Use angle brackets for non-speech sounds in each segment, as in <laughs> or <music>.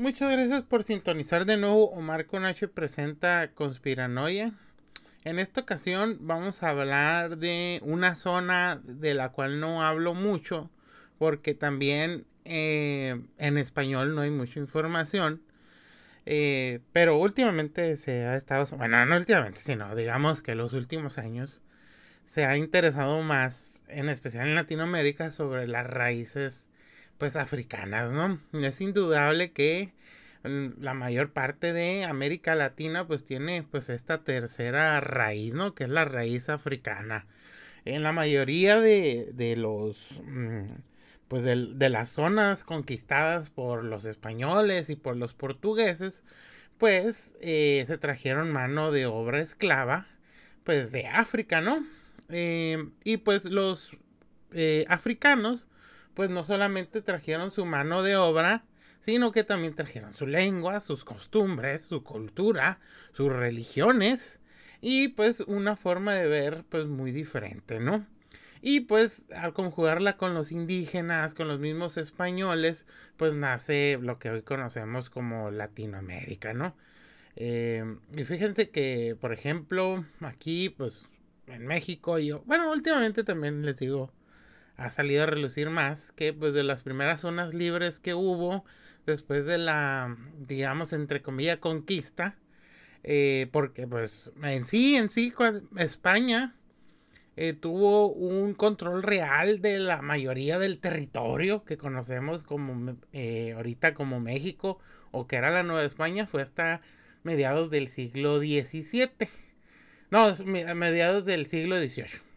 Muchas gracias por sintonizar de nuevo. Omar Conache presenta Conspiranoia. En esta ocasión vamos a hablar de una zona de la cual no hablo mucho porque también eh, en español no hay mucha información. Eh, pero últimamente se ha estado, bueno, no últimamente, sino digamos que los últimos años se ha interesado más, en especial en Latinoamérica, sobre las raíces pues africanas, ¿no? Es indudable que mm, la mayor parte de América Latina pues tiene pues esta tercera raíz, ¿no? Que es la raíz africana. En la mayoría de, de los mm, pues de, las zonas conquistadas por los españoles y por los portugueses, pues eh, se trajeron mano de obra esclava pues de África, ¿no? Eh, y pues los eh, africanos pues no solamente trajeron su mano de obra, sino que también trajeron su lengua, sus costumbres, su cultura, sus religiones y pues una forma de ver pues muy diferente, ¿no? Y pues al conjugarla con los indígenas, con los mismos españoles, pues nace lo que hoy conocemos como Latinoamérica, ¿no? Eh, y fíjense que, por ejemplo, aquí, pues en México, yo, bueno, últimamente también les digo, ha salido a relucir más que pues de las primeras zonas libres que hubo después de la, digamos, entre comillas, conquista. Eh, porque pues en sí, en sí, España eh, tuvo un control real de la mayoría del territorio que conocemos como eh, ahorita como México o que era la Nueva España, fue hasta mediados del siglo XVII. No, mediados del siglo XVIII.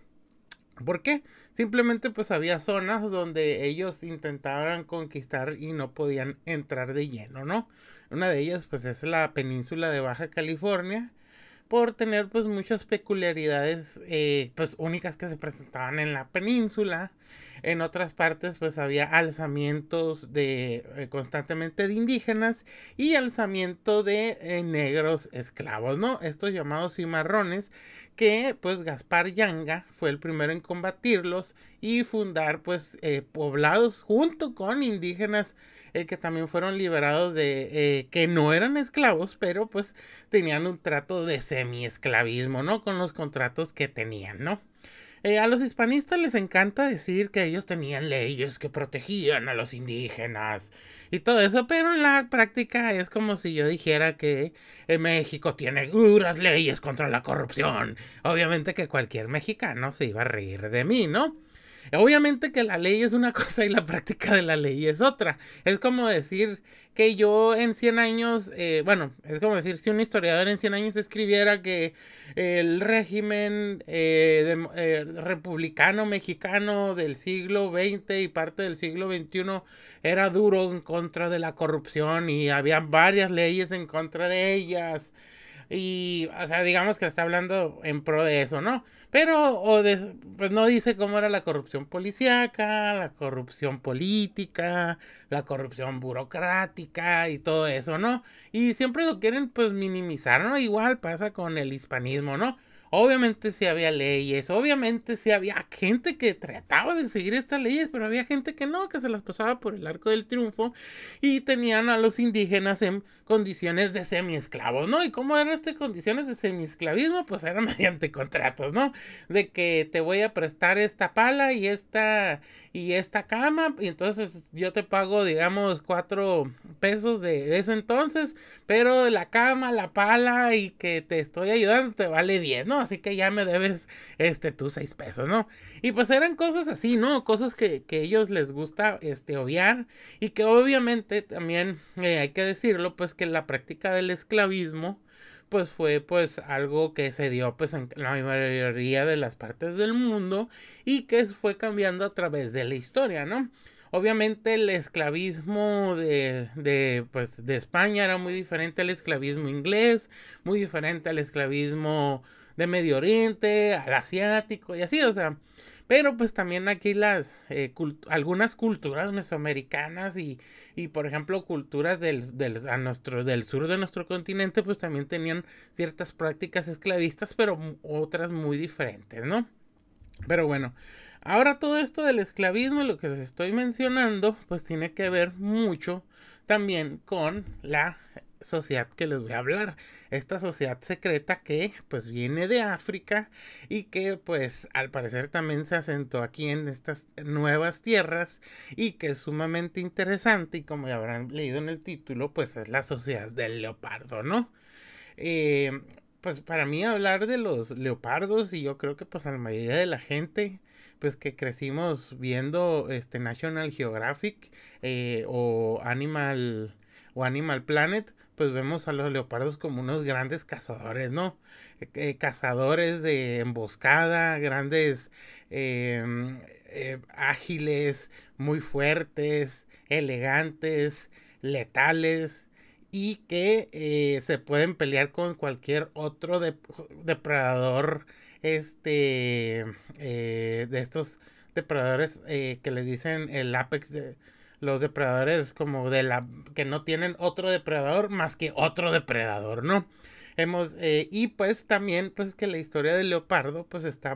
¿Por qué? Simplemente pues había zonas donde ellos intentaban conquistar y no podían entrar de lleno, ¿no? Una de ellas pues es la península de Baja California por tener pues muchas peculiaridades eh, pues únicas que se presentaban en la península. En otras partes pues había alzamientos de eh, constantemente de indígenas y alzamiento de eh, negros esclavos, ¿no? Estos llamados cimarrones que pues Gaspar Yanga fue el primero en combatirlos y fundar pues poblados junto con indígenas eh, que también fueron liberados de eh, que no eran esclavos, pero pues tenían un trato de semi-esclavismo, ¿no? Con los contratos que tenían, ¿no? Eh, a los hispanistas les encanta decir que ellos tenían leyes que protegían a los indígenas y todo eso, pero en la práctica es como si yo dijera que México tiene duras leyes contra la corrupción. Obviamente que cualquier mexicano se iba a reír de mí, ¿no? Obviamente que la ley es una <laughs> cosa y la práctica de la ley es otra. Es como decir que yo en 100 años, eh, bueno, es como decir si un historiador en 100 años escribiera que el régimen eh, eh, republicano mexicano del siglo XX y parte del siglo XXI era duro en contra de la corrupción y había varias leyes en contra de ellas. Y, o sea, digamos que está hablando en pro de eso, ¿no? Pero o pues no dice cómo era la corrupción policíaca, la corrupción política, la corrupción burocrática y todo eso, ¿no? Y siempre lo quieren pues minimizar, ¿no? Igual pasa con el hispanismo, ¿no? Obviamente sí había leyes, obviamente sí había gente que trataba de seguir estas leyes, pero había gente que no, que se las pasaba por el arco del triunfo y tenían a los indígenas en condiciones de semi-esclavos, ¿no? ¿Y cómo eran estas condiciones de semi-esclavismo? Pues eran <laughs> mediante contratos, ¿no? De que te voy a prestar esta pala y esta y esta cama y entonces yo te pago digamos cuatro pesos de ese entonces pero la cama la pala y que te estoy ayudando te vale 10 no así que ya me debes este tus seis pesos no y pues eran cosas así no cosas que, que ellos les gusta este obviar y que obviamente también eh, hay que decirlo pues que la práctica del esclavismo pues fue pues algo que se dio pues en la mayoría de las partes del mundo y que fue cambiando a través de la historia, ¿no? Obviamente el esclavismo de, de, pues, de España era muy diferente al esclavismo inglés, muy diferente al esclavismo de Medio Oriente, al asiático y así, o sea, pero pues también aquí las eh, algunas culturas mesoamericanas y, y por ejemplo culturas del, del, a nuestro, del sur de nuestro continente pues también tenían ciertas prácticas esclavistas pero otras muy diferentes, ¿no? Pero bueno, ahora todo esto del esclavismo lo que les estoy mencionando pues tiene que ver mucho también con la sociedad que les voy a hablar. Esta sociedad secreta que pues viene de África y que pues al parecer también se asentó aquí en estas nuevas tierras y que es sumamente interesante y como ya habrán leído en el título pues es la sociedad del leopardo, ¿no? Eh, pues para mí hablar de los leopardos y yo creo que pues a la mayoría de la gente pues que crecimos viendo este National Geographic eh, o Animal o Animal Planet pues vemos a los leopardos como unos grandes cazadores, ¿no? Eh, cazadores de emboscada, grandes, em, eh, ágiles, muy fuertes, elegantes, letales y que eh, se pueden pelear con cualquier otro depredador este de estos depredadores que les dicen el apex de los depredadores como de la que no tienen otro depredador más que otro depredador, ¿no? Hemos eh, y pues también pues que la historia del leopardo pues está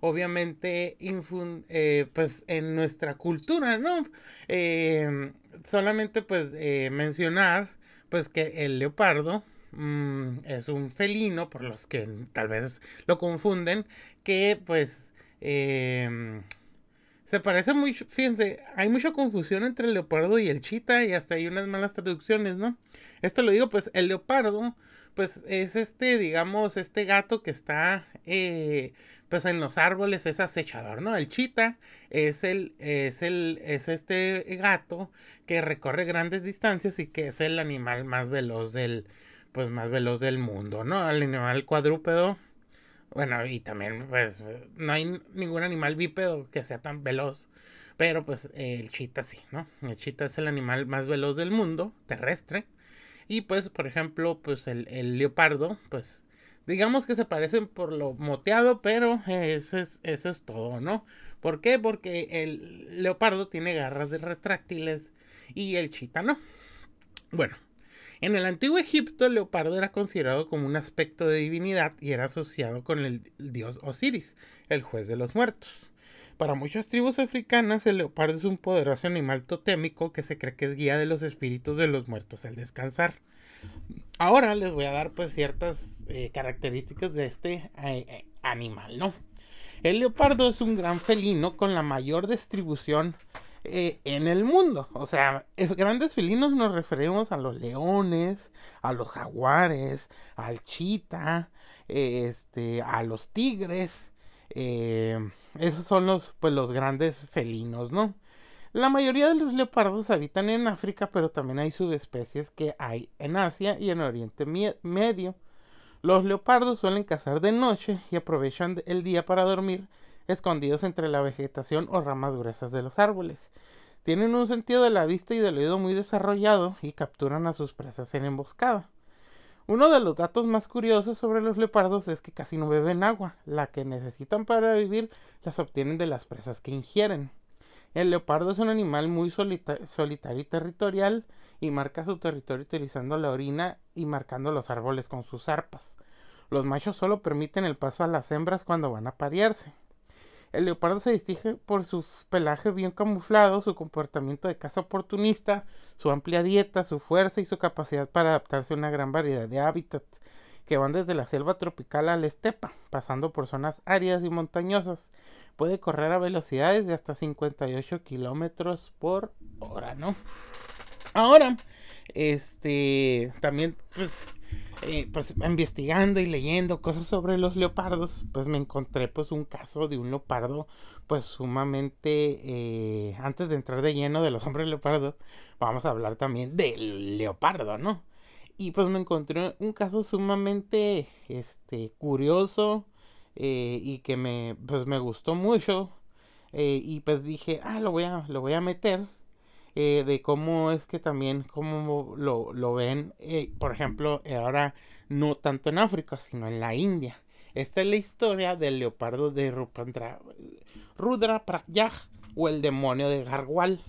obviamente eh, pues en nuestra cultura, ¿no? Eh, solamente pues mencionar pues que el leopardo mm, es un felino por los que tal vez lo confunden que pues se parece mucho, fíjense, hay mucha confusión entre el leopardo y el chita y hasta hay unas malas traducciones, ¿no? Esto lo digo, pues el leopardo, pues es este, digamos, este gato que está, eh, pues en los árboles, es acechador, ¿no? El chita es el, es el, es este gato que recorre grandes distancias y que es el animal más veloz del, pues más veloz del mundo, ¿no? El animal cuadrúpedo bueno, y también, pues, no hay ningún animal bípedo que sea tan veloz. Pero, pues, el chita sí, ¿no? El chita es el animal más veloz del mundo, terrestre. Y, pues, por ejemplo, pues, el, el leopardo, pues, digamos que se parecen por lo moteado, pero eso es, eso es todo, ¿no? ¿Por qué? Porque el leopardo tiene garras de retráctiles y el chita no. Bueno, en el antiguo Egipto, el leopardo era considerado como un aspecto de divinidad y era asociado con el dios Osiris, el juez de los muertos. Para muchas tribus africanas, el leopardo es un poderoso animal totémico que se cree que es guía de los espíritus de los muertos al descansar. Ahora les voy a dar pues ciertas eh, características de este eh, eh, animal, ¿no? El leopardo es un gran felino con la mayor distribución eh, en el mundo. O sea, grandes felinos nos referimos a los leones, a los jaguares, al chita, este, a los tigres. Eh, esos son los, pues, los grandes felinos, ¿no? La mayoría de los leopardos habitan en África, pero también hay subespecies que hay en Asia y en Oriente Medio. Los leopardos suelen cazar de noche y aprovechan el día para dormir escondidos entre la vegetación o ramas gruesas de los árboles. Tienen un sentido de la vista y del oído muy desarrollado y capturan a sus presas en emboscada. Uno de los datos más curiosos sobre los leopardos es que casi no beben agua, la que necesitan para vivir las obtienen de las presas que ingieren. El leopardo es un animal muy solitario y territorial y marca su territorio utilizando la orina y marcando los árboles con sus arpas. Los machos solo permiten el paso a las hembras cuando van a parearse. El leopardo se distingue por su pelaje bien camuflado, su comportamiento de caza oportunista, su amplia dieta, su fuerza y su capacidad para adaptarse a una gran variedad de hábitats que van desde la selva tropical a la estepa, pasando por zonas áridas y montañosas. Puede correr a velocidades de hasta 58 kilómetros por hora, ¿no? Ahora, este, también, pues, eh, pues investigando y leyendo cosas sobre los leopardos, pues me encontré pues un caso de un leopardo pues sumamente, eh, antes de entrar de lleno de los hombres leopardo, vamos a hablar también del leopardo, ¿no? Y pues me encontré un caso sumamente, este, curioso eh, y que me, pues me gustó mucho y pues dije, ah, lo voy a, lo voy a meter eh, de cómo es que también, cómo lo, lo ven, eh, por ejemplo, ahora no tanto en África, sino en la India. Esta es la historia del leopardo de Rupandra, Rudra Prayag o el demonio de Garhwal,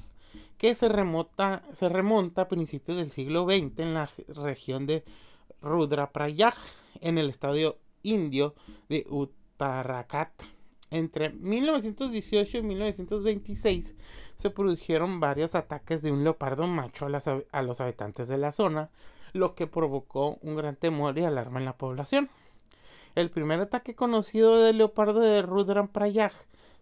que se, remota, se remonta a principios del siglo XX en la región de Rudra Prayag, en el estadio indio de Uttarakhand. Entre 1918 y 1926 se produjeron varios ataques de un leopardo macho a, los habitantes de la zona, lo que provocó un gran temor y alarma en la población. El primer ataque conocido del leopardo de Rudran Prayag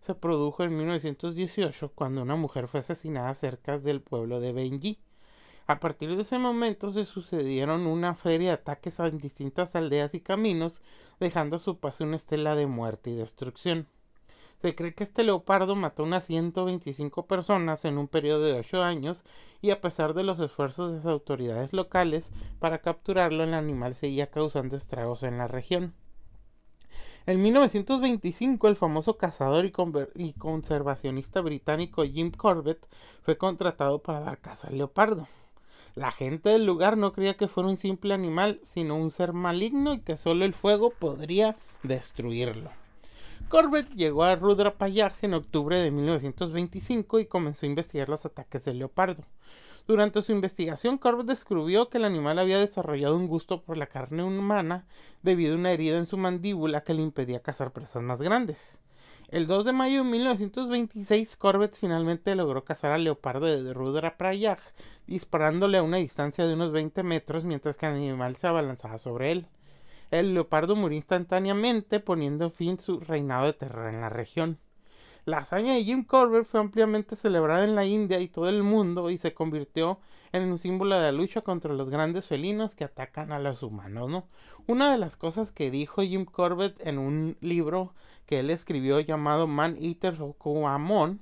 se produjo en 1918 cuando una mujer fue asesinada cerca del pueblo de Benji. A partir de ese momento se sucedieron una feria de ataques en distintas aldeas y caminos, dejando a su paso una estela de muerte y destrucción. Se cree que este leopardo mató unas 125 personas en un periodo de 8 años y a pesar de los esfuerzos de las autoridades locales para capturarlo, el animal seguía causando estragos en la región. En 1925, el famoso cazador y, conservacionista británico Jim Corbett fue contratado para dar caza al leopardo. La gente del lugar no creía que fuera un simple animal, sino un ser maligno y que solo el fuego podría destruirlo. Corbett llegó a Rudrapayag en octubre de 1925 y comenzó a investigar los ataques del leopardo. Durante su investigación, Corbett descubrió que el animal había desarrollado un gusto por la carne humana debido a una herida en su mandíbula que le impedía cazar presas más grandes. El 2 de mayo de 1926, Corbett finalmente logró cazar al leopardo de Rudraprayag, disparándole a una distancia de unos 20 metros mientras que el animal se abalanzaba sobre él. El leopardo murió instantáneamente, poniendo fin su reinado de terror en la región. La hazaña de Jim Corbett fue ampliamente celebrada en la India y todo el mundo y se convirtió en un símbolo de la lucha contra los grandes felinos que atacan a los humanos, ¿no? Una de las cosas que dijo Jim Corbett en un libro que él escribió llamado Man Eaters of Kumaon,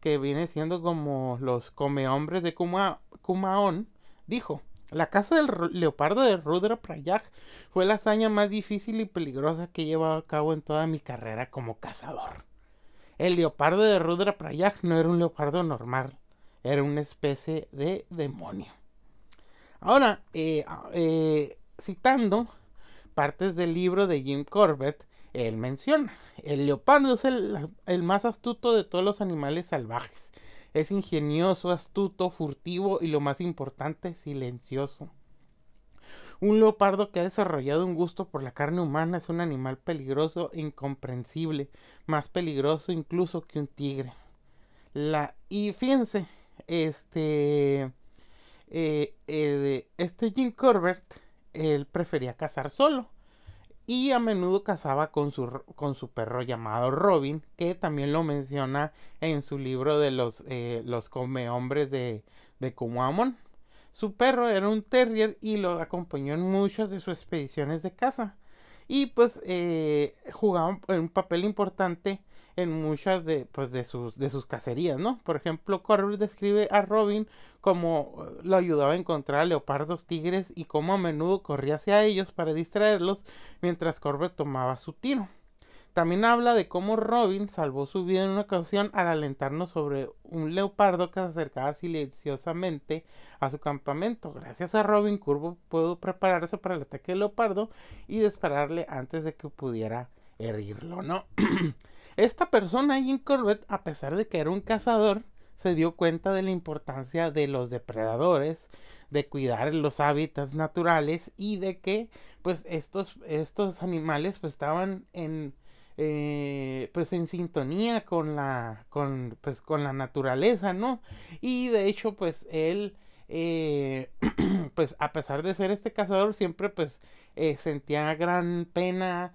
que viene siendo como los come hombres de Kumaon, dijo, la caza del leopardo de Rudra Prayag fue la hazaña más difícil y peligrosa que he llevado a cabo en toda mi carrera como cazador. El leopardo de Rudra Prayag no era un leopardo normal, era una especie de demonio. Ahora, eh, eh, citando partes del libro de Jim Corbett, él menciona, el leopardo es el, el más astuto de todos los animales salvajes. Es ingenioso, astuto, furtivo y lo más importante, silencioso. Un leopardo que ha desarrollado un gusto por la carne humana es un animal peligroso e incomprensible, más peligroso incluso que un tigre. La y fíjense, este eh, este Jim Corbett él prefería cazar solo y a menudo cazaba con su, con su perro llamado Robin, que también lo menciona en su libro de los, eh, los come hombres de, de Kumamon. Su perro era un terrier y lo acompañó en muchas de sus expediciones de caza. Y pues eh, jugaba un papel importante en muchas de, pues, de, sus, de sus cacerías, ¿no? Por ejemplo, Corbett describe a Robin como eh, lo ayudaba a encontrar a leopardos, tigres y cómo a menudo corría hacia ellos para distraerlos mientras Corbett tomaba su tiro. También habla de cómo Robin salvó su vida en una ocasión al alentarnos sobre un leopardo que se acercaba silenciosamente a su campamento. Gracias a Robin, Curvo pudo prepararse para el ataque del leopardo y dispararle antes de que pudiera herirlo, ¿no? <clears throat> Esta persona, Jim Corbett, a pesar de que era un cazador, se dio cuenta de la importancia de los depredadores, de cuidar los hábitats naturales y de que pues estos, estos animales pues estaban en eh, pues en sintonía con la con pues con la naturaleza no y de hecho pues él eh, <clears throat> pues a pesar de ser este cazador siempre pues eh, sentía gran pena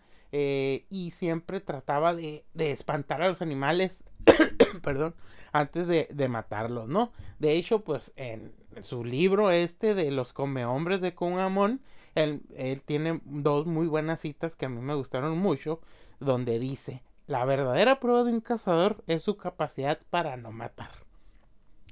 y siempre trataba de, de, espantar a los animales <coughs> perdón antes de, de, matarlos no de hecho pues en su libro este de los come hombres de Kunamon él, él tiene dos muy buenas citas que a mí me gustaron mucho donde dice, la verdadera prueba de un cazador es su capacidad para no matar.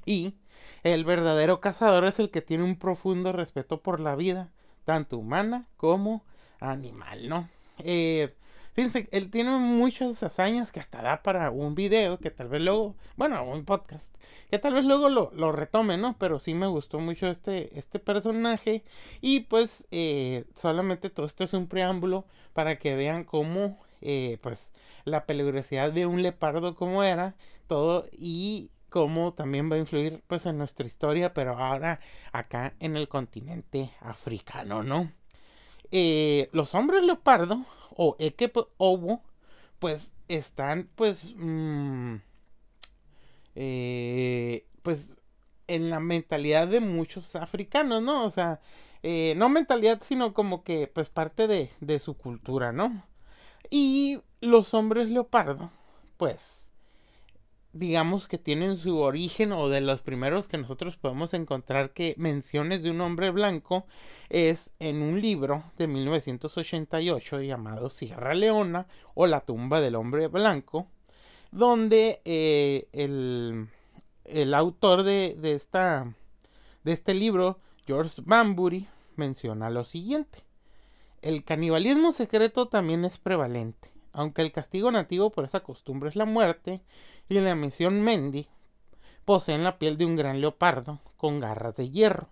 Y el verdadero cazador es el que tiene un profundo respeto por la vida, tanto humana como animal, ¿no? Eh, fíjense, él tiene muchas hazañas que hasta da para un video, que tal vez luego, bueno, un podcast, que tal vez luego lo, lo retome, ¿no? Pero sí me gustó mucho este, este personaje y pues eh, solamente todo esto es un preámbulo para que vean cómo eh, pues la peligrosidad de un leopardo como era, todo y cómo también va a influir pues en nuestra historia, pero ahora acá en el continente africano, ¿no? Eh, los hombres leopardo o Eke Obo pues están pues mm, eh, pues en la mentalidad de muchos africanos, ¿no? O sea, eh, no mentalidad, sino como que pues parte de, de su cultura, ¿no? Y los hombres leopardo, pues digamos que tienen su origen o de los primeros que nosotros podemos encontrar que menciones de un hombre blanco es en un libro de 1988 llamado Sierra Leona o la tumba del hombre blanco donde eh, el, el, autor de, de, esta, de este libro George Bambury menciona lo siguiente. El canibalismo secreto también es prevalente aunque el castigo nativo por esa costumbre es la muerte, y la misión Mendy poseen la piel de un gran leopardo con garras de hierro,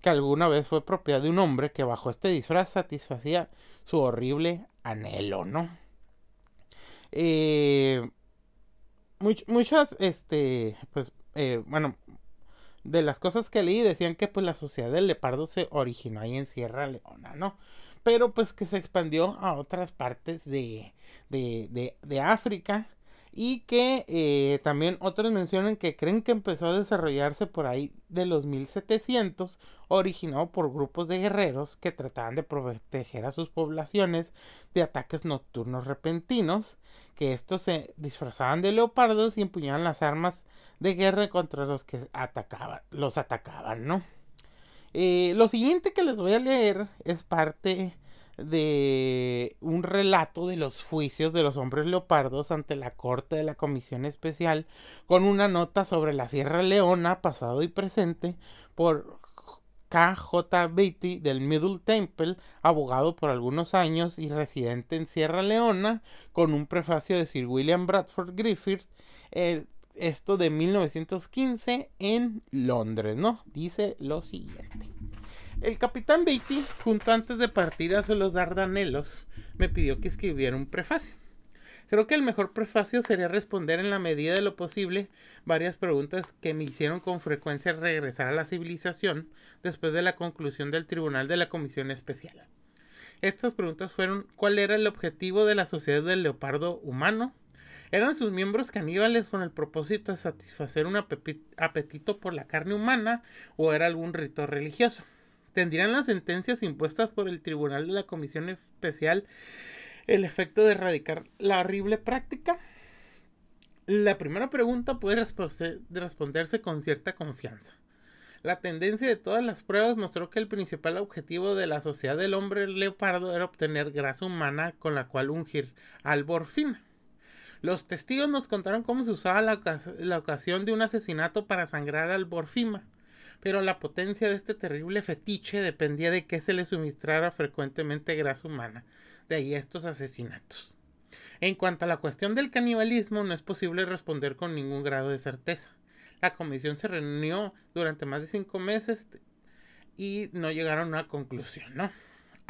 que alguna vez fue propiedad de un hombre que bajo este disfraz satisfacía su horrible anhelo, ¿no? Eh, muchas, este, pues, eh, bueno, de las cosas que leí decían que pues la sociedad del leopardo se originó ahí en Sierra Leona, ¿no? Pero pues que se expandió a otras partes de, de, de, de África y que eh, también otros mencionan que creen que empezó a desarrollarse por ahí de los 1700, originado por grupos de guerreros que trataban de proteger a sus poblaciones de ataques nocturnos repentinos, que estos se disfrazaban de leopardos y empuñaban las armas de guerra contra los que atacaban, los atacaban, ¿no? Eh, lo siguiente que les voy a leer es parte de un relato de los juicios de los hombres leopardos ante la corte de la comisión especial con una nota sobre la Sierra Leona pasado y presente por K.J. Beatty del Middle Temple, abogado por algunos años y residente en Sierra Leona, con un prefacio de Sir William Bradford Griffith, eh, esto de 1915 en Londres, ¿no? Dice lo siguiente. El capitán Beatty, junto antes de partir hacia los Dardanelos, me pidió que escribiera un prefacio. Creo que el mejor prefacio sería responder en la medida de lo posible varias preguntas que me hicieron con frecuencia regresar a la civilización después de la conclusión del tribunal de la comisión especial. Estas preguntas fueron ¿cuál era el objetivo de la sociedad del leopardo humano? ¿Eran sus miembros caníbales con el propósito de satisfacer un apetito por la carne humana o era algún rito religioso? ¿Tendrían las sentencias impuestas por el Tribunal de la Comisión Especial el efecto de erradicar la horrible práctica? La primera pregunta puede responderse con cierta confianza. La tendencia de todas las pruebas mostró que el principal objetivo de la sociedad del hombre leopardo era obtener grasa humana con la cual ungir al borfina. Los testigos nos contaron cómo se usaba la, ocasión de un asesinato para sangrar al borfima pero la potencia de este terrible fetiche dependía de que se le suministrara frecuentemente grasa humana, de ahí estos asesinatos. En cuanto a la cuestión del canibalismo, no es posible responder con ningún grado de certeza. La comisión se reunió durante más de cinco meses y no llegaron a una conclusión, ¿no?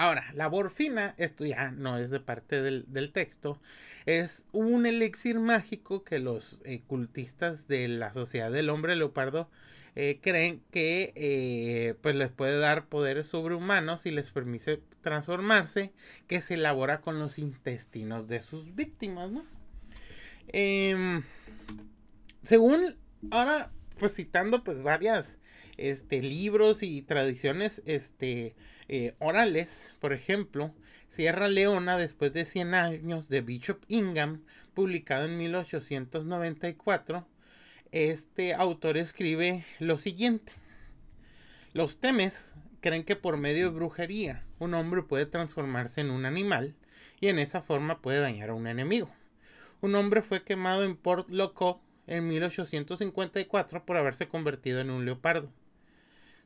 Ahora, la borfina, esto ya no es de parte del, texto, es un elixir mágico que los eh, cultistas de la Sociedad del Hombre Leopardo eh, creen que eh, pues les puede dar poderes sobrehumanos y les permite transformarse que se elabora con los intestinos de sus víctimas ¿no? Em, según ahora pues citando pues varias este libros y tradiciones este eh, orales por ejemplo Sierra Leona después de 100 años de Bishop Ingham publicado en 1894 este autor escribe lo siguiente. Los temes creen que por medio de brujería un hombre puede transformarse en un animal y en esa forma puede dañar a un enemigo. Un hombre fue quemado en Port Loco en 1854 por haberse convertido en un leopardo.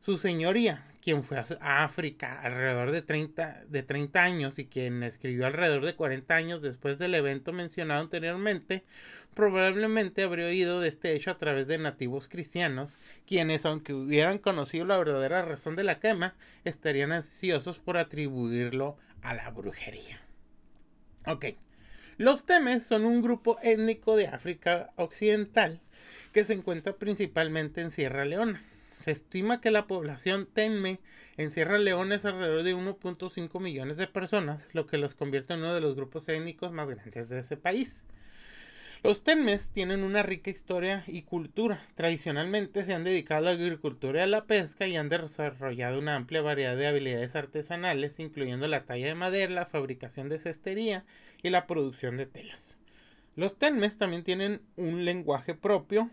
Su señoría, quien fue a África alrededor de 30, de 30 años y quien escribió alrededor de 40 años después del evento mencionado anteriormente, probablemente habría oído de este hecho a través de nativos cristianos, quienes, aunque hubieran conocido la verdadera razón de la quema, estarían ansiosos por atribuirlo a la brujería. Ok. Los Temes son un grupo étnico de África Occidental que se encuentra principalmente en Sierra Leona se estima que la población Tenme en Sierra Leona es alrededor de 1.5 millones de personas, lo que los convierte en uno de los grupos étnicos más grandes de ese país. Los Tenmes tienen una rica historia y cultura. Tradicionalmente se han dedicado a la agricultura y a la pesca y han desarrollado una amplia variedad de habilidades artesanales, incluyendo la talla de madera, la fabricación de cestería y la producción de telas. Los Tenmes también tienen un lenguaje propio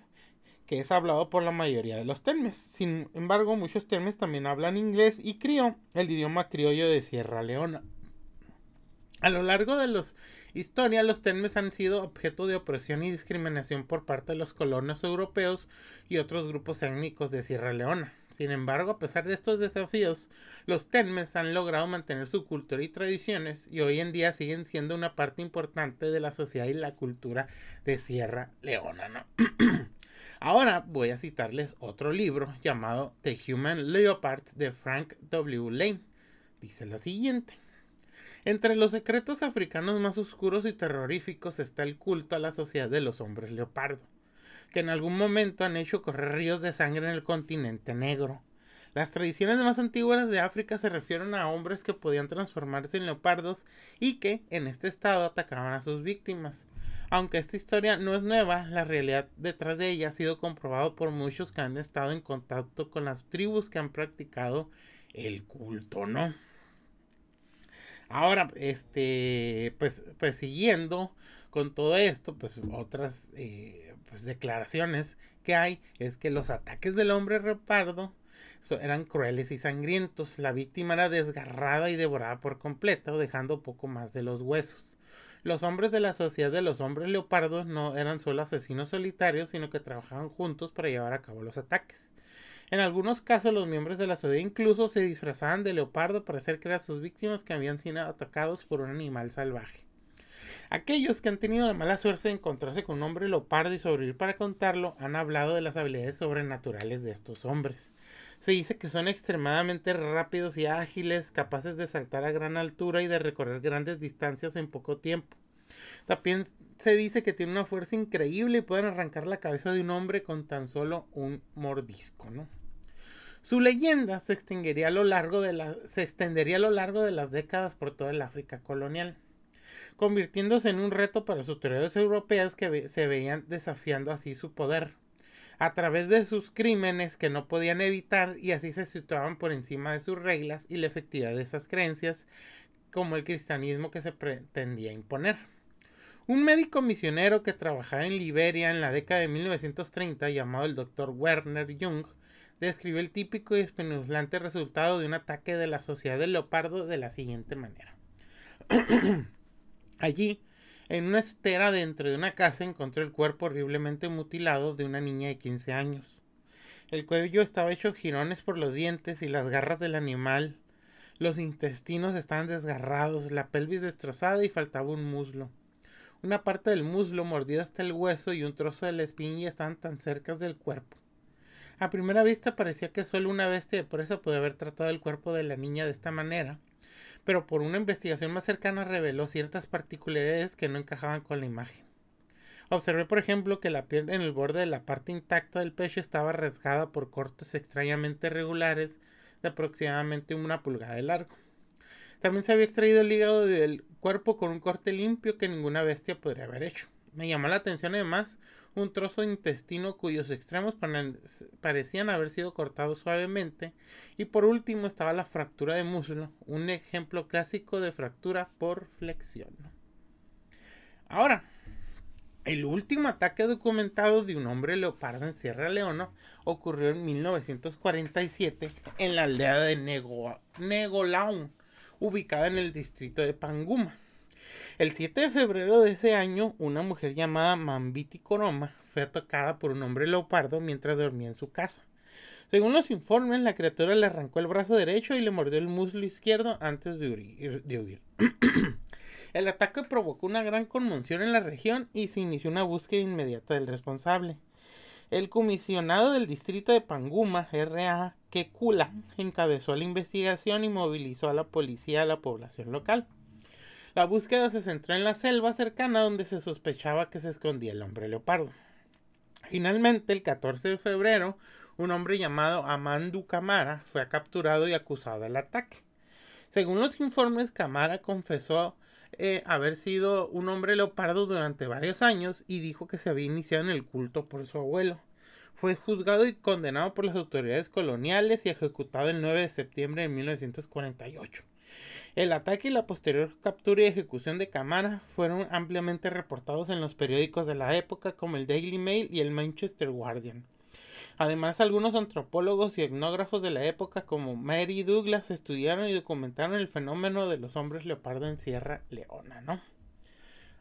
que es hablado por la mayoría de los Tenmes. Sin embargo, muchos Tenmes también hablan inglés y crió el idioma criollo de Sierra Leona. A lo largo de los historia, los Tenmes han sido objeto de opresión y discriminación por parte de los colonos europeos y otros grupos étnicos de Sierra Leona. Sin embargo, a pesar de estos desafíos, los Tenmes han logrado mantener su cultura y tradiciones y hoy en día siguen siendo una parte importante de la sociedad y la cultura de Sierra Leona. <clears throat> Ahora voy a citarles otro libro llamado The Human Leopards de Frank W. Lane. Dice lo siguiente. Entre los secretos africanos más oscuros y terroríficos está el culto a la sociedad de los hombres leopardo, que en algún momento han hecho correr ríos de sangre en el continente negro. Las tradiciones más antiguas de África se refieren a hombres que podían transformarse en leopardos y que, en este estado, atacaban a sus víctimas. Aunque esta historia no es nueva, la realidad detrás de ella ha sido comprobado por muchos que han estado en contacto con las tribus que han practicado el culto, ¿no? Ahora, este, pues, pues siguiendo con todo esto, pues otras eh, pues, declaraciones que hay es que los ataques del hombre repardo eran crueles y sangrientos. La víctima era desgarrada y devorada por completo, dejando poco más de los huesos. Los hombres de la sociedad de los hombres leopardos no eran solo asesinos solitarios, sino que trabajaban juntos para llevar a cabo los ataques. En algunos casos los miembros de la sociedad incluso se disfrazaban de leopardo para hacer creer a sus víctimas que habían sido atacados por un animal salvaje. Aquellos que han tenido la mala suerte de encontrarse con un hombre leopardo y sobrevivir para contarlo han hablado de las habilidades sobrenaturales de estos hombres. Se dice que son extremadamente rápidos y ágiles, capaces de saltar a gran altura y de recorrer grandes distancias en poco tiempo. También se dice que tienen una fuerza increíble y pueden arrancar la cabeza de un hombre con tan solo un mordisco, ¿no? Su leyenda se extendería a lo largo de, se extendería a lo largo de las décadas por toda el África colonial, convirtiéndose en un reto para las autoridades europeas que se veían desafiando así su poder, a través de sus crímenes que no podían evitar y así se situaban por encima de sus reglas y la efectividad de esas creencias, como el cristianismo que se pretendía imponer. Un médico misionero que trabajaba en Liberia en la década de 1930, llamado el Dr. Werner Jung, describe el típico y espeluznante resultado de un ataque de la sociedad del leopardo de la siguiente manera. <clears throat> Allí, en una estera dentro de una casa, encontró el cuerpo horriblemente mutilado de una niña de 15 años. El cuello estaba hecho jirones por los dientes y las garras del animal. Los intestinos estaban desgarrados, la pelvis destrozada y faltaba un muslo. Una parte del muslo mordido hasta el hueso y un trozo de la espinilla estaban tan cerca del cuerpo. A primera vista parecía que solo una bestia de presa podía haber tratado el cuerpo de la niña de esta manera, pero por una investigación más cercana reveló ciertas particularidades que no encajaban con la imagen. Observé, por ejemplo, que la piel en el borde de la parte intacta del pecho estaba rasgada por cortes extrañamente regulares de aproximadamente una pulgada de largo. También se había extraído el hígado del cuerpo con un corte limpio que ninguna bestia podría haber hecho. Me llamó la atención además un trozo de intestino cuyos extremos parecían haber sido cortados suavemente y por último estaba la fractura de muslo, un ejemplo clásico de fractura por flexión. Ahora, el último ataque documentado de un hombre leopardo en Sierra Leona ocurrió en 1947 en la aldea de Negolaun, ubicada en el distrito de Panguma. El 7 de febrero de ese año, una mujer llamada Mambiti Koroma fue atacada por un hombre leopardo mientras dormía en su casa. Según los informes, la criatura le arrancó el brazo derecho y le mordió el muslo izquierdo antes de huir. <clears throat> el ataque provocó una gran conmoción en la región y se inició una búsqueda inmediata del responsable. El comisionado del distrito de Panguma, R.A. Kekula, encabezó la investigación y movilizó a la policía a la población local. La búsqueda se centró en la selva cercana donde se sospechaba que se escondía el hombre leopardo. Finalmente, el 14 de febrero, un hombre llamado Amandu Camara fue capturado y acusado del ataque. Según los informes, Camara confesó eh, haber sido un hombre leopardo durante varios años y dijo que se había iniciado en el culto por su abuelo. Fue juzgado y condenado por las autoridades coloniales y ejecutado el 9 de septiembre de 1948. El ataque y la posterior captura y ejecución de Camara fueron ampliamente reportados en los periódicos de la época como el Daily Mail y el Manchester Guardian. Además, algunos antropólogos y etnógrafos de la época como Mary Douglas estudiaron y documentaron el fenómeno de los hombres leopardo en Sierra Leona.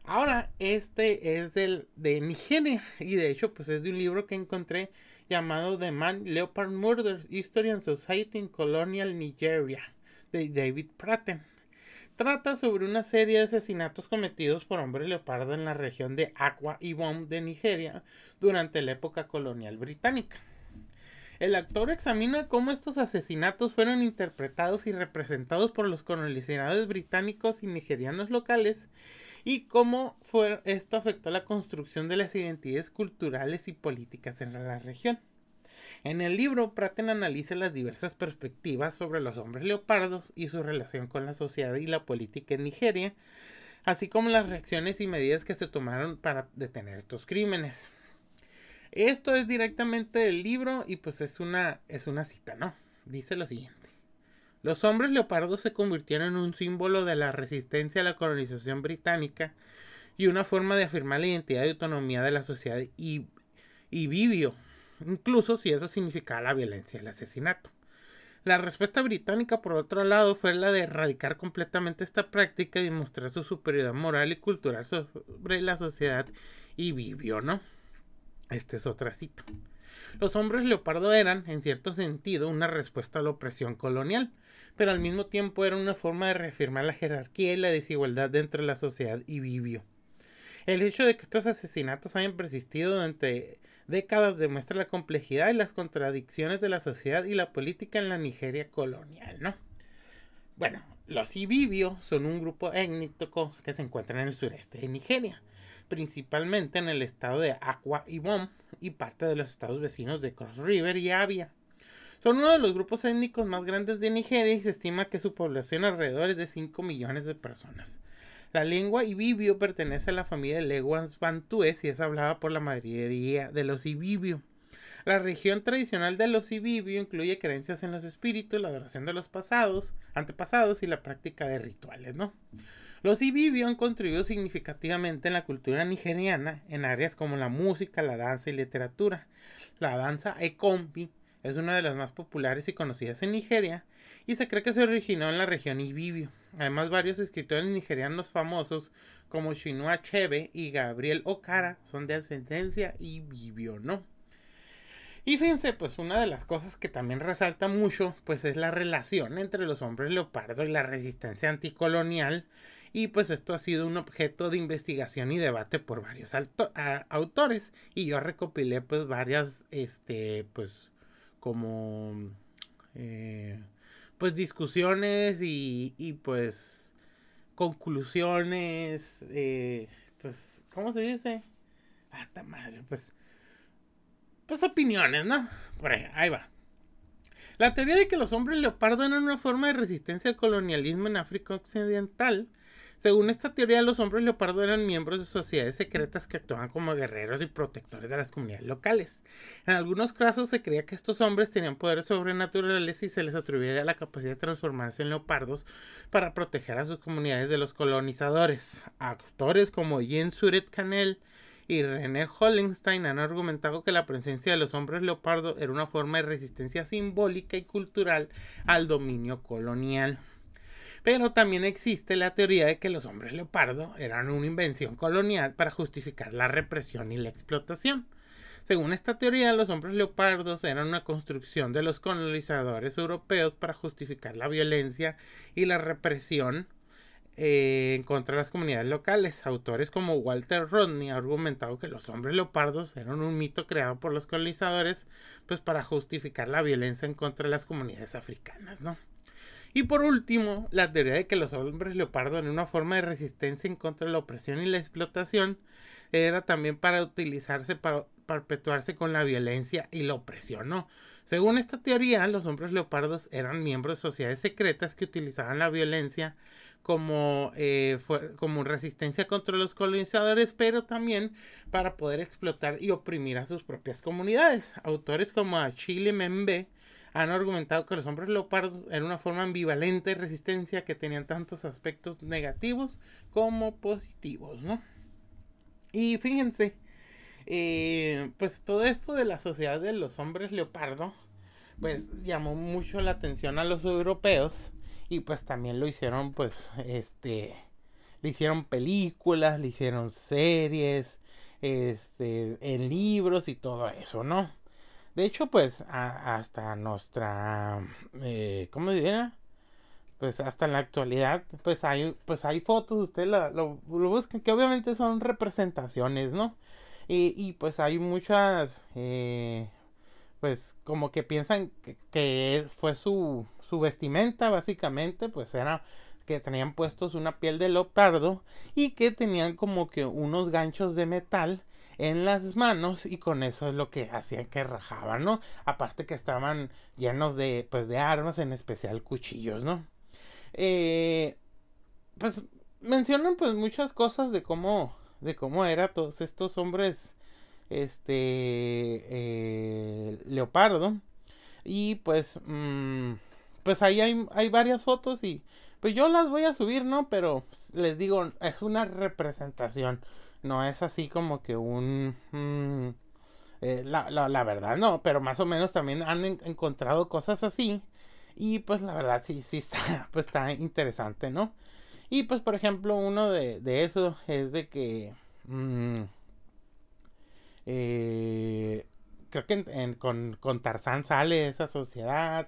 Ahora, este es del, de Nigeria y de hecho pues es de un libro que encontré llamado The Man Leopard Murders History and Society in Colonial Nigeria de David Pratten. Trata sobre una serie de asesinatos cometidos por hombres leopardo en la región de Akwa Ibom de Nigeria durante la época colonial británica. El autor examina cómo estos asesinatos fueron interpretados y representados por los colonizadores británicos y nigerianos locales y cómo fue, esto afectó la construcción de las identidades culturales y políticas en la región. En el libro, Praten analiza las diversas perspectivas sobre los hombres leopardos y su relación con la sociedad y la política en Nigeria, así como las reacciones y medidas que se tomaron para detener estos crímenes. Esto es directamente del libro y pues es una, es una cita, ¿no? Dice lo siguiente. Los hombres leopardos se convirtieron en un símbolo de la resistencia a la colonización británica y una forma de afirmar la identidad y autonomía de la sociedad y, y vivio incluso si eso significaba la violencia y el asesinato. La respuesta británica, por otro lado, fue la de erradicar completamente esta práctica y demostrar su superioridad moral y cultural sobre la sociedad y vivió, ¿no? Esta es otra cita. Los hombres leopardo eran, en cierto sentido, una respuesta a la opresión colonial, pero al mismo tiempo era una forma de reafirmar la jerarquía y la desigualdad dentro de la sociedad y vivió. El hecho de que estos asesinatos hayan persistido durante décadas demuestra la complejidad y las contradicciones de la sociedad y la política en la Nigeria colonial, ¿no? Bueno, los Ibibio son un grupo étnico que se encuentra en el sureste de Nigeria, principalmente en el estado de Akwa Ibom y parte de los estados vecinos de Cross River y Abia. Son uno de los grupos étnicos más grandes de Nigeria y se estima que su población alrededor es de 5 millones de personas. La lengua ibibio pertenece a la familia de lenguas bantúes y es hablada por la mayoría de los ibibio. La región tradicional de los ibibio incluye creencias en los espíritus, la adoración de los pasados, antepasados y la práctica de rituales, ¿no? Los ibibio han contribuido significativamente en la cultura nigeriana en áreas como la música, la danza y literatura. La danza ekombi es una de las más populares y conocidas en Nigeria y se cree que se originó en la región ibibio. Además, varios escritores nigerianos famosos como Chinua Achebe y Gabriel Okara son de ascendencia vivió, ¿no? Y fíjense, pues una de las cosas que también resalta mucho, pues es la relación entre los hombres leopardo y la resistencia anticolonial. Y pues esto ha sido un objeto de investigación y debate por varios autores. Y yo recopilé pues varias, este, pues como... Eh, pues discusiones y, pues conclusiones, eh, pues, ¿cómo se dice? Ah, madre, pues, pues opiniones, ¿no? Por ahí, ahí va. La teoría de que los hombres leopardo eran una forma de resistencia al colonialismo en África Occidental según esta teoría, los hombres leopardo eran miembros de sociedades secretas que actuaban como guerreros y protectores de las comunidades locales. En algunos casos se creía que estos hombres tenían poderes sobrenaturales y se les atribuía la capacidad de transformarse en leopardos para proteger a sus comunidades de los colonizadores. Actores como Jean Suret Canel y René Hollenstein han argumentado que la presencia de los hombres leopardo era una forma de resistencia simbólica y cultural al dominio colonial. Pero también existe la teoría de que los hombres leopardo eran una invención colonial para justificar la represión y la explotación. Según esta teoría, los hombres leopardos eran una construcción de los colonizadores europeos para justificar la violencia y la represión eh, en contra de las comunidades locales. Autores como Walter Rodney han argumentado que los hombres leopardos eran un mito creado por los colonizadores pues para justificar la violencia en contra de las comunidades africanas, ¿no? Y por último, la teoría de que los hombres leopardo en una forma de resistencia en contra de la opresión y la explotación era también para utilizarse para perpetuarse con la violencia y la opresión, ¿no? Según esta teoría, los hombres leopardos eran miembros de sociedades secretas que utilizaban la violencia como, eh, como resistencia contra los colonizadores, pero también para poder explotar y oprimir a sus propias comunidades. Autores como Achille Membe han argumentado que los hombres leopardos eran una forma ambivalente de resistencia que tenían tantos aspectos negativos como positivos, ¿no? Y fíjense, eh, pues todo esto de la sociedad de los hombres leopardo, pues llamó mucho la atención a los europeos y pues también lo hicieron, pues, este, le hicieron películas, le hicieron series, este, en libros y todo eso, ¿no? De hecho, pues, hasta nuestra, eh, ¿cómo diría? Pues hasta en la actualidad, pues hay, pues hay fotos, usted lo, lo, que obviamente son representaciones, ¿no? Y, pues hay muchas, eh, pues como que piensan que, que fue su, su vestimenta básicamente pues era que tenían puestos una piel de leopardo y que tenían como que unos ganchos de metal en las manos y con eso es lo que hacían que rajaban, ¿no? Aparte que estaban llenos de pues de armas, en especial cuchillos, ¿no? Eh, pues mencionan pues muchas cosas de cómo de cómo era todos estos hombres este eh, leopardo y pues mmm, pues ahí hay, hay varias fotos y pues yo las voy a subir, ¿no? Pero les digo, es una representación, no es así como que un... Mm, eh, la, la, la, verdad, no, pero más o menos también han encontrado cosas así. Y pues la verdad sí, sí está, <laughs> pues está interesante, ¿no? Y pues por ejemplo uno de, de eso es de que... Mm, eh, creo que con, con Tarzán sale esa sociedad.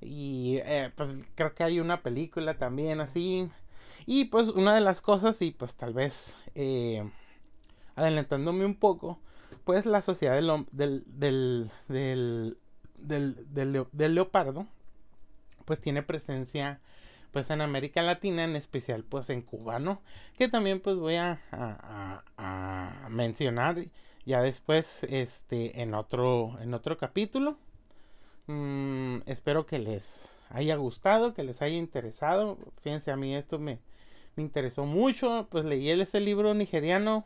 Y eh, pues creo que hay una película también así. Y pues una de las cosas, y pues tal vez adelantándome un poco, pues la sociedad del, del, del, del, del, leopardo, pues tiene presencia pues en América Latina, en especial pues en Cuba, ¿no? Que también pues voy a mencionar ya después este en otro en otro capítulo. Mm, espero que les haya gustado, que les haya interesado. Fíjense, a mí esto me, me interesó mucho. Pues leí ese libro nigeriano.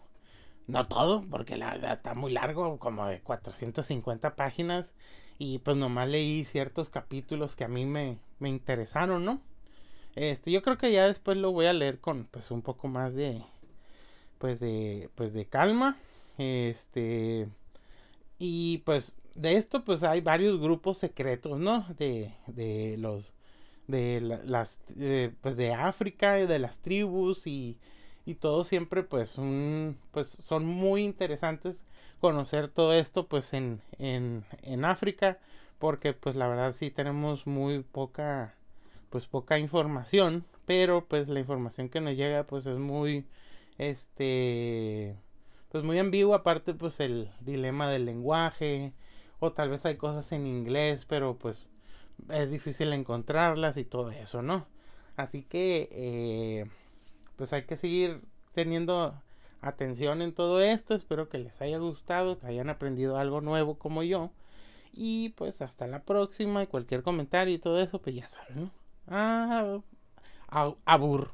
No todo, porque la verdad está muy largo, como de 450 páginas. Y pues nomás leí ciertos capítulos que a mí me, me interesaron, ¿no? Este, yo creo que ya después lo voy a leer con pues un poco más de pues de pues de calma. Este y pues de esto pues hay varios grupos secretos, ¿no? De, de los de las eh, pues de África de las tribus y, y todo siempre pues un, pues son muy interesantes conocer todo esto pues en, en, en África porque pues la verdad sí tenemos muy poca pues poca información pero pues la información que nos llega pues es muy este pues muy ambigua aparte pues el dilema del lenguaje o tal vez hay cosas en inglés, pero pues es difícil encontrarlas y todo eso, ¿no? Así que eh, pues hay que seguir teniendo atención en todo esto. Espero que les haya gustado, que hayan aprendido algo nuevo como yo. Y pues hasta la próxima. Y cualquier comentario y todo eso, pues ya saben, ¿no? Ah, abur.